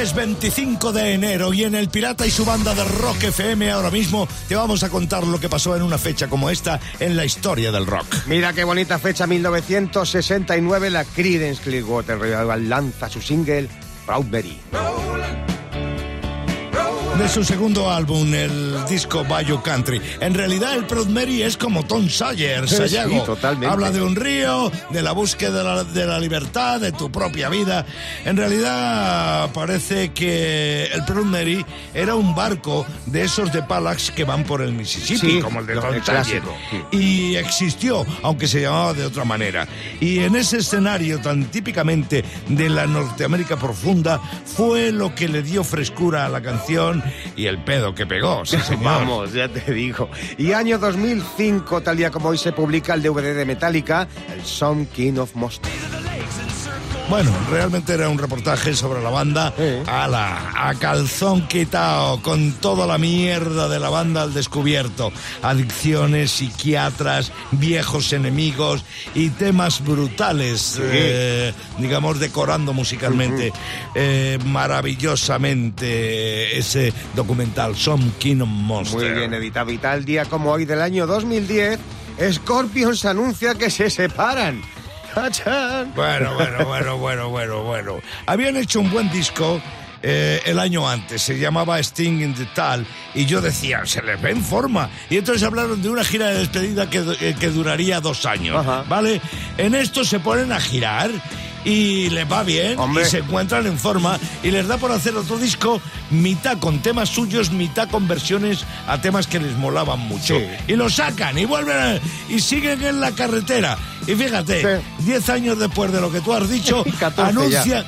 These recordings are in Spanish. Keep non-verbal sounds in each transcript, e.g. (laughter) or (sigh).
Es 25 de enero y en El Pirata y su banda de Rock FM ahora mismo te vamos a contar lo que pasó en una fecha como esta en la historia del rock. Mira qué bonita fecha, 1969, la Creedence Clearwater Revival lanza su single Proudberry de su segundo álbum, el disco Bayou Country. En realidad, el Proud Mary es como Tom Sawyer, (laughs) Sayago. totalmente. Habla de un río, de la búsqueda de la, libertad, de tu propia vida. En realidad, parece que el Proud Mary era un barco de esos de Palax que van por el Mississippi, como el de Tom Sawyer. Y existió, aunque se llamaba de otra manera. Y en ese escenario tan típicamente de la Norteamérica profunda, fue lo que le dio frescura a la canción y el pedo que pegó, sí. (laughs) Vamos, ya te digo. Y año 2005, tal día como hoy se publica el DVD de Metallica, el Song King of Monsters. Bueno, realmente era un reportaje sobre la banda a la a calzón quitado, con toda la mierda de la banda al descubierto. Adicciones, psiquiatras, viejos enemigos y temas brutales, eh, digamos, decorando musicalmente eh, maravillosamente ese documental, Some Kingdom Monster. Muy bien editado y tal día como hoy del año 2010, Scorpions anuncia que se separan. Bueno, bueno, bueno, bueno, bueno, bueno. Habían hecho un buen disco eh, el año antes, se llamaba Sting in the Tal, y yo decía, se les ve en forma. Y entonces hablaron de una gira de despedida que, eh, que duraría dos años, ¿vale? En esto se ponen a girar y les va bien y se encuentran en forma y les da por hacer otro disco mitad con temas suyos, mitad con versiones a temas que les molaban mucho. Y lo sacan y vuelven y siguen en la carretera. Y fíjate, 10 años después de lo que tú has dicho, (laughs) anuncian,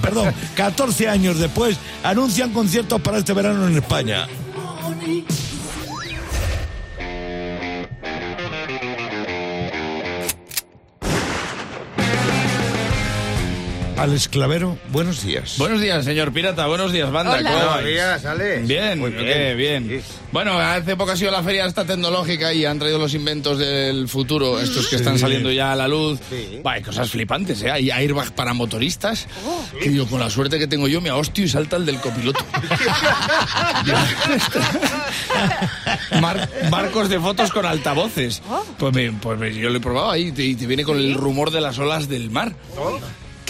perdón, 14 años después, anuncian conciertos para este verano en España. Al esclavero, buenos días. Buenos días, señor pirata, buenos días, banda. Buenos días, Ale. Bien, Muy bien, bien. Bueno, hace poco ha sido la feria esta tecnológica y han traído los inventos del futuro, estos que están saliendo ya a la luz. Sí. hay cosas flipantes, ¿eh? Hay airbag para motoristas, oh. que yo con la suerte que tengo yo me hostio y salta el del copiloto. (laughs) marcos de fotos con altavoces. Oh. Pues, pues yo lo he probado ahí y te, viene con el rumor de las olas del mar. Oh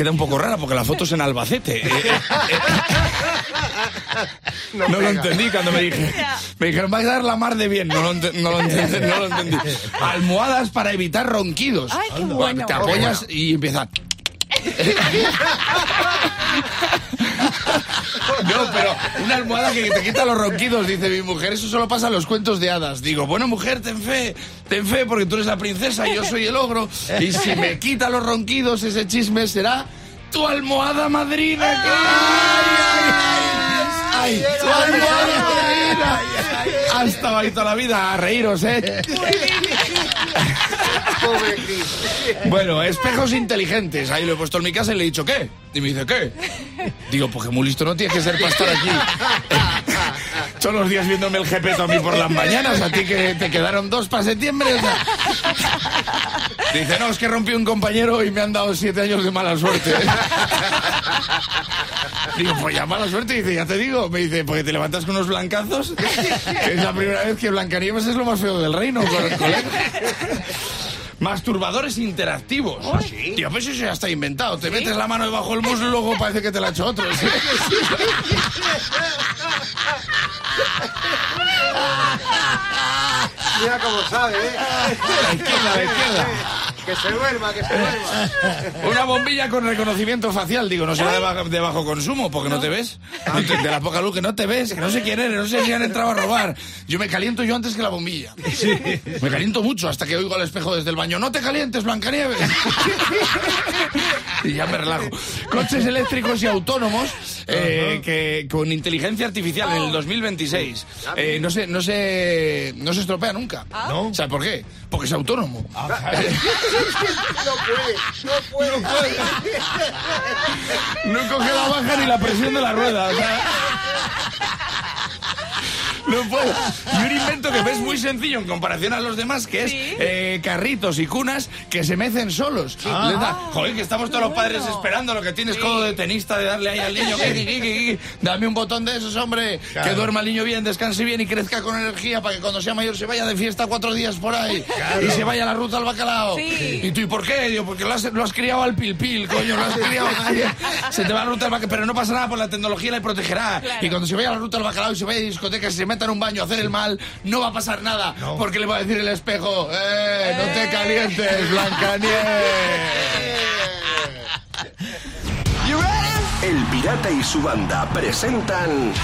queda un poco rara porque la foto es en Albacete. (laughs) no, lo entendí cuando me dije. Me dijeron, vais a dar la mar de bien. No lo, (laughs) entendí, no lo entendí. Almohadas para evitar ronquidos. Te apoyas y empieza. (laughs) Pero una almohada que te quita los ronquidos, dice mi mujer. Eso solo pasa en los cuentos de hadas. Digo, bueno, mujer, ten fe, ten fe, porque tú eres la princesa y yo soy el ogro. Y si me quita los ronquidos, ese chisme será tu almohada madrina. ¡Ay, tu almohada madrina! Hasta ahí toda la vida a reíros, ¿eh? Bueno, espejos inteligentes. Ahí lo he puesto en mi casa y le he dicho, ¿qué? Y me dice, ¿qué? Digo, pues que muy listo no tienes que ser para estar aquí. (laughs) Todos los días viéndome el jepeto a mí por las mañanas, a ti que te quedaron dos para septiembre. Dice, no, es que rompí un compañero y me han dado siete años de mala suerte. (laughs) Digo, pues ya mala suerte. Dice, ya te digo. Me dice, porque te levantas con unos blancazos. (laughs) Es la primera vez que Blancanieves es lo más feo del reino. Masturbadores interactivos. ¿Oh, sí? Tío, pues eso ya está inventado. Te metes la mano debajo del muslo y luego parece que te la ha hecho otro. (laughs) Mira cómo sabe, ¿eh? la izquierda, la izquierda. Que se duerma, que se duerma. Una bombilla con reconocimiento facial, digo, no será de bajo, consumo, porque no, te ves. De la poca luz que no te ves, que no sé quién eres, no sé si han entrado a robar. Yo me caliento yo antes que la bombilla. Me caliento mucho hasta que oigo al espejo desde el baño. No te calientes, Blancanieves. y ya me relajo. Coches eléctricos y autónomos eh, que con inteligencia artificial en el 2026 eh, no se no se no se estropea nunca. ¿No? ¿Sabes por qué? Porque es autónomo. (laughs) no puede, no puede. No, puede. no coge la baja ni la presión de la rueda. No puedo. Y un invento que ves muy sencillo en comparación a los demás, que es eh, carritos y cunas que se mecen solos. joder, que estamos todos los padres esperando lo que tienes codo de tenista de darle ahí al niño. Dame un botón de esos, hombre. Que duerma el niño bien, descanse bien y crezca con energía para que cuando sea mayor se vaya de fiesta cuatro días por ahí. Y se vaya a la ruta al bacalao. ¿Y tú, ¿y por qué? Digo, porque lo has, lo has criado al pilpil, coño, lo has criado. se te va a la ruta al bacalao, pero no pasa nada, por la tecnología le protegerá. Y cuando se vaya a la ruta al bacalao y se vaya a discotecas y se meta un baño a hacer el mal, no va a pasar nada. Porque le va a decir el espejo, ¡eh! ¡No te calientes, Blancanieves! El Pirata y su banda presentan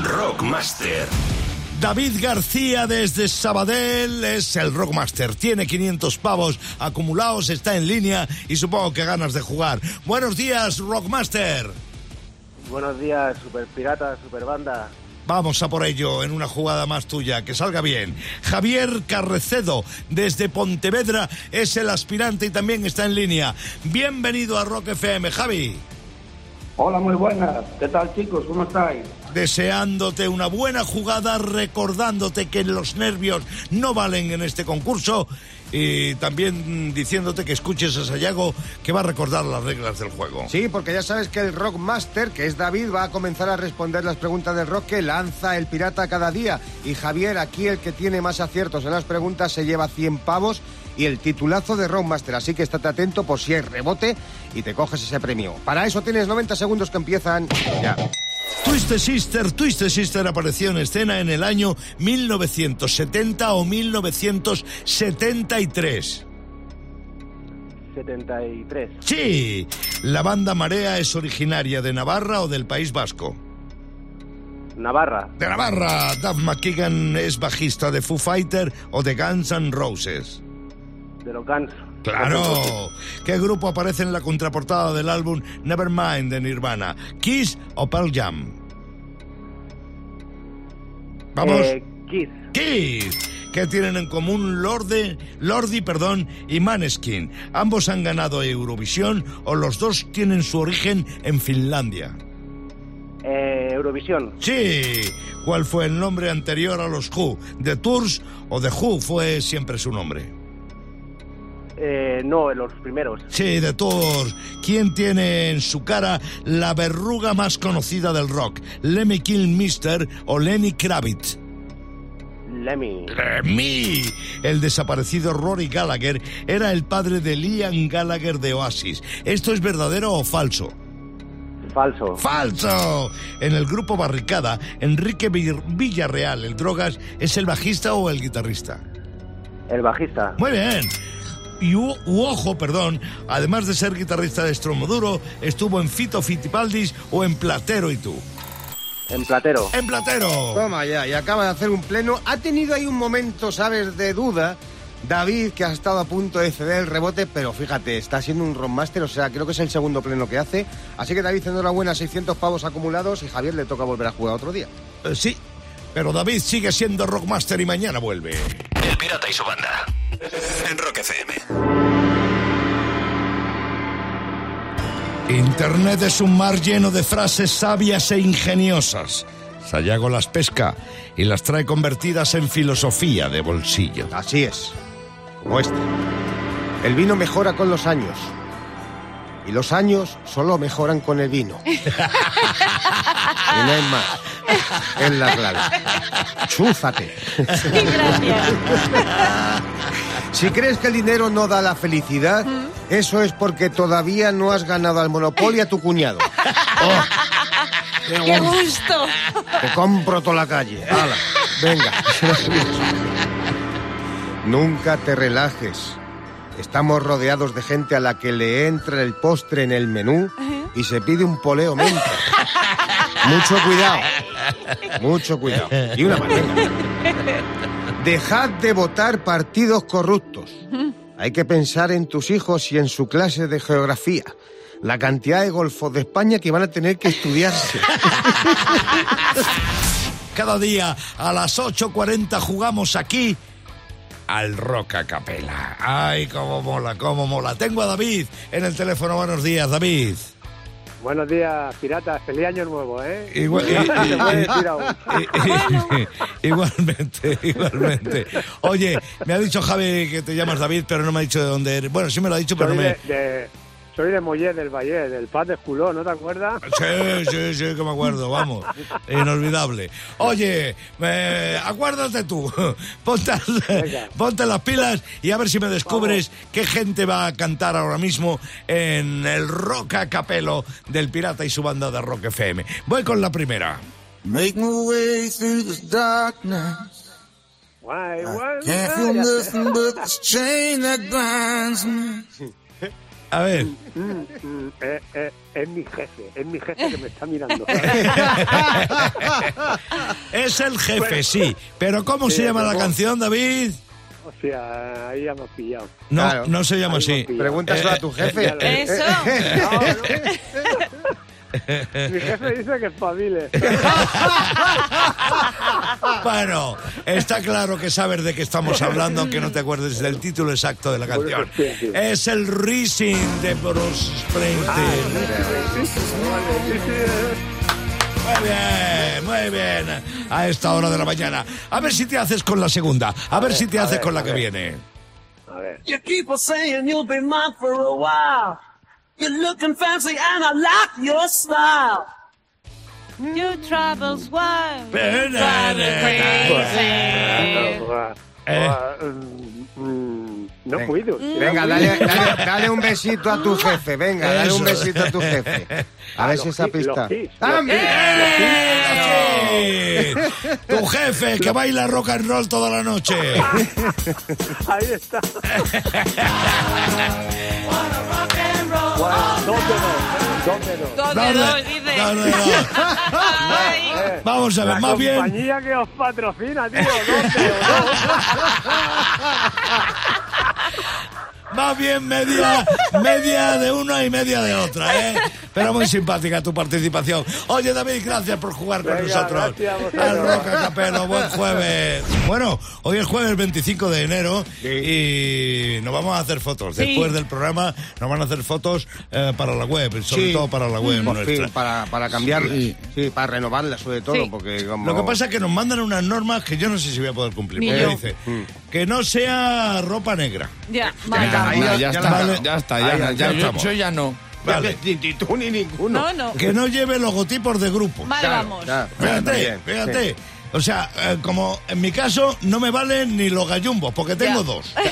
Rockmaster. David García desde Sabadell es el Rockmaster. Tiene 500 pavos acumulados, está en línea y supongo que ganas de jugar. Buenos días, Rockmaster. Buenos días, Super Pirata, Super Banda. Vamos a por ello en una jugada más tuya, que salga bien. Javier Carrecedo, desde Pontevedra, es el aspirante y también está en línea. Bienvenido a Rock FM, Javi. Hola, muy buenas. ¿Qué tal, chicos? ¿Cómo estáis? Deseándote una buena jugada, recordándote que los nervios no valen en este concurso y también diciéndote que escuches a Sayago que va a recordar las reglas del juego. Sí, porque ya sabes que el Rockmaster, que es David, va a comenzar a responder las preguntas del rock que lanza el pirata cada día. Y Javier, aquí el que tiene más aciertos en las preguntas, se lleva 100 pavos y el titulazo de Rockmaster. Así que estate atento por si hay rebote y te coges ese premio. Para eso tienes 90 segundos que empiezan ya. Twisted Sister, Twisted Sister apareció en escena en el año 1970 o 1973. 73. Sí, la banda Marea es originaria de Navarra o del País Vasco. Navarra. De Navarra, Duff McKagan es bajista de Foo Fighter o de Guns N' Roses. De los Guns. Claro. ¿Qué grupo aparece en la contraportada del álbum Nevermind de Nirvana? ¿Kiss o Pearl Jam? Vamos. Eh, Kiss. Kiss. ¿Qué tienen en común Lorde, Lordi perdón, y Maneskin? ¿Ambos han ganado Eurovisión o los dos tienen su origen en Finlandia? Eh, Eurovisión. Sí. ¿Cuál fue el nombre anterior a los Who? ¿The Tours o The Who fue siempre su nombre? Eh, no, los primeros. Sí, de todos. ¿Quién tiene en su cara la verruga más conocida del rock? ¿Lemmy Kilmister o Lenny Kravitz? Lemmy. Lemmy. El desaparecido Rory Gallagher era el padre de Liam Gallagher de Oasis. ¿Esto es verdadero o falso? Falso. ¡Falso! En el grupo Barricada, Enrique Villarreal, el Drogas, ¿es el bajista o el guitarrista? El bajista. Muy bien y u, ojo, perdón, además de ser guitarrista de Stromoduro, estuvo en Fito Fitipaldis o en Platero y tú. En Platero. En Platero. Toma ya, y acaba de hacer un pleno. Ha tenido ahí un momento, ¿sabes?, de duda. David, que ha estado a punto de ceder el rebote, pero fíjate, está siendo un rockmaster, o sea, creo que es el segundo pleno que hace. Así que David, enhorabuena, 600 pavos acumulados y Javier le toca volver a jugar otro día. Eh, sí, pero David sigue siendo rockmaster y mañana vuelve. El pirata y su banda en Rock FM. Internet es un mar lleno de frases sabias e ingeniosas. Sayago las pesca y las trae convertidas en filosofía de bolsillo. Así es, como esta. El vino mejora con los años. Y los años solo mejoran con el vino. (laughs) y no hay más. Es la clave. (laughs) Chúfate. Gracias. (laughs) Si crees que el dinero no da la felicidad, eso es porque todavía no has ganado al monopolio a tu cuñado. (laughs) Oh, ¡Qué gusto! Te compro toda la calle. Hala, venga. Nunca te relajes. Estamos rodeados de gente a la que le entra el postre en el menú y se pide un poleo menta. Mucho cuidado. (laughs) Mucho cuidado. Y una venga. Dejad de votar partidos corruptos. Hay que pensar en tus hijos y en su clase de geografía. La cantidad de golfos de España que van a tener que estudiarse. (laughs) Cada día a las 8.40 jugamos aquí al Roca Capela. Ay, cómo mola, cómo mola. Tengo a David en el teléfono. Buenos días, David. Buenos días, piratas. Feliz año nuevo, ¿eh? Igual- (laughs) igualmente, igualmente. Oye, me ha dicho Javi que te llamas David, pero no me ha dicho de dónde eres. Bueno, sí me lo ha dicho, pero no me... de, de- soy de Mollet del Valle, del Paz de Juló, ¿no te acuerdas? Sí, sí, sí, que me acuerdo, vamos. Inolvidable. Oye, eh, acuérdate tú. Ponte, ponte las pilas y a ver si me descubres qué gente va a cantar ahora mismo en el rock a capelo del Pirata y su banda de Rock FM. Voy con la primera. Make my way through this darkness. Guay, guay, Can't ah, feel nothing but this chain that binds me. (laughs) A ver. Mm, mm, eh, eh, es mi jefe, es mi jefe que me está mirando. (laughs) Es el jefe, sí. Pero ¿cómo se llama la canción, David? O sea, ahí ya me has pillado. No, Claro. no se llama Ahí así. Pregúntaselo Eh, a tu jefe. eh, Eso. No, no. (laughs) Mi jefe dice que espabile. (laughs) Bueno, está claro que sabes de qué estamos hablando, aunque no te acuerdes del título exacto de la canción. Sí. Es el Rising de Bruce Springsteen. Muy bien, muy bien. A esta hora de la mañana. A ver si te haces con la segunda. A ver si te haces con la que viene. A ver. You keep on saying you'll be mine for a while. You're looking fancy and I like your style. Your troubles won't Eh, drive me crazy. Eh. Ah, no Venga. puedo. Venga, dale, dale, dale un besito a tu jefe. Venga, dale un besito a tu jefe. A ver los si esa pista. Ah. ¡Sí! Tu jefe que baila rock and roll toda la noche. (laughs) Ahí está. Bueno, dos de dos, dos de dos. Dos de Dale, dos, dice. Eh, (laughs) Vamos a ver, la más bien. compañía que os patrocina, tío, dos de dos. Más bien media, media de una y media de otra, ¿eh? Pero muy simpática tu participación. Oye, David, gracias por jugar con Venga, nosotros. gracias a vosotros. El Rock a Capelo, buen jueves. Bueno, hoy es jueves 25 de enero y nos vamos a hacer fotos. Sí. Después del programa nos van a hacer fotos eh, para la web, sobre Sí. todo para la web Por nuestra. fin, para, para cambiarla. Sí. Sí. para renovarla sobre todo, Sí. porque como... Lo que pasa es que nos mandan unas normas que yo no sé si voy a poder cumplir. Ni porque yo. dice que no sea ropa negra. Ya, Ya, ya- ya ya está, vale. ya está, ya, ya ya, yo, estamos. yo ya no. Vale. (laughs) Ni, ni tú ni ninguno. No, no. Que no lleve logotipos de grupo. Vale, Claro, vamos. claro, Fíjate, fíjate. sí. O sea, eh, como en mi caso no me valen ni los gallumbos, porque tengo Ya. dos. (laughs)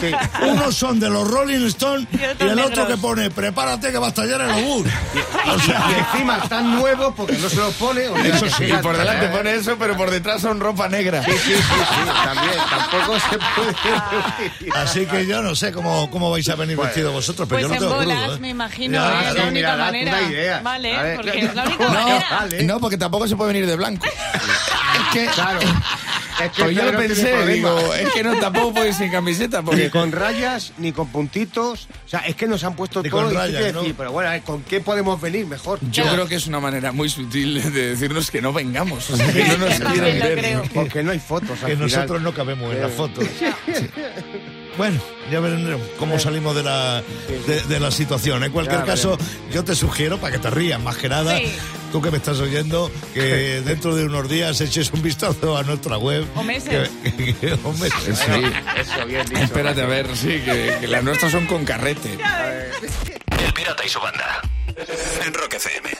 Sí. Unos son de los Rolling Stones Y y, otros el otro negros. que pone prepárate que va a estallar el obús. O Y sea, encima están nuevos porque no se los pone. o sea, Eso que sí, fíjate, Por delante ¿eh? pone eso, pero por detrás son ropa negra. Sí, sí, sí, sí, también. Tampoco se puede. así que yo no sé cómo, cómo vais a venir vestidos vosotros, pero Pues yo no en tengo bolas, crudo, ¿eh? me imagino, Ya, ¿eh? es la única mira, date manera. una idea. Vale, porque es la única (laughs) no, manera. vale. No, porque tampoco se puede venir de blanco. (laughs) es que, Claro. Es que pues yo lo pensé, digo, es que no, tampoco puedo ir sin camiseta, Ni porque con rayas, ni con puntitos. O sea, es que nos han puesto Ni todo con y rayas, decir, pero bueno, a ver, ¿con qué podemos venir mejor? yo Ya. creo que es una manera muy sutil de decirnos que no vengamos, o sea, que no nos (laughs) lo ver. Porque no hay fotos. al Que final. nosotros no cabemos en Eh. las fotos. (laughs) Sí. Bueno, ya veremos cómo salimos de la, de, de la situación. En cualquier Ya caso, yo te sugiero, para que te rías más que nada, Sí. Tú que me estás oyendo, que dentro de unos días eches un vistazo a nuestra web. O meses. Que- que- o meses. Sí. Eso, bien dicho. Espérate a ver, sí, que, que las nuestras son con carrete. El Pirata y su banda. En Rock FM.